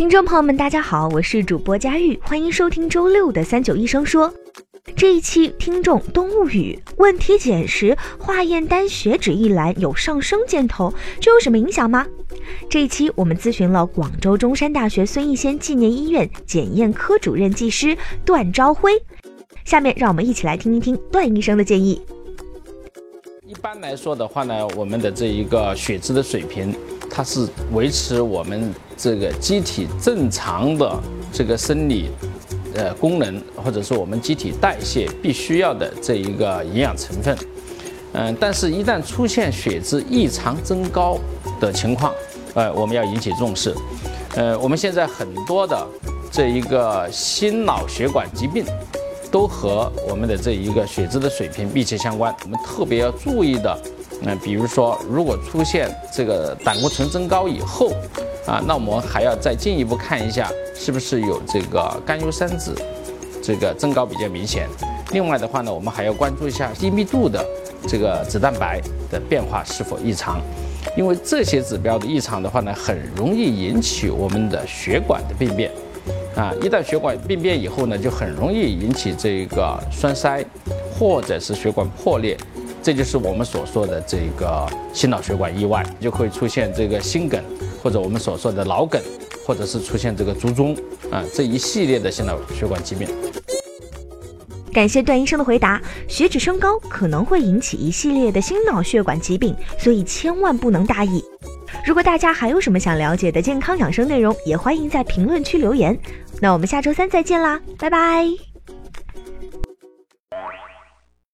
听众朋友们，大家好，我是主播佳玉，欢迎收听周六的三九医生说。这一期听众冬物语问体检时化验单血脂一栏有上升箭头，这有什么影响吗？这一期我们咨询了广州中山大学孙逸仙纪念医院检验科主任技师段朝辉。下面让我们一起来听一听段医生的建议。一般来说的话呢，我们的这一个血脂的水平，它是维持我们这个机体正常的这个生理。呃，功能或者是我们机体代谢必须要的这一个营养成分，嗯，但是，一旦出现血脂异常增高的情况，呃，我们要引起重视。呃，我们现在很多的这一个心脑血管疾病，都和我们的这一个血脂的水平密切相关。我们特别要注意的，嗯比如说，如果出现这个胆固醇增高以后，啊，那我们还要再进一步看一下。是不是有这个甘油三酯这个增高比较明显？另外的话呢，我们还要关注一下低密度的这个脂蛋白的变化是否异常，因为这些指标的异常的话呢，很容易引起我们的血管的病变。啊，一旦血管病变以后呢，就很容易引起这个栓塞或者是血管破裂，这就是我们所说的这个心脑血管意外，就会出现这个心梗或者我们所说的脑梗。或者是出现这个卒中啊这一系列的心脑血管疾病。感谢段医生的回答，血脂升高可能会引起一系列的心脑血管疾病，所以千万不能大意。如果大家还有什么想了解的健康养生内容，也欢迎在评论区留言。那我们下周三再见啦，拜拜。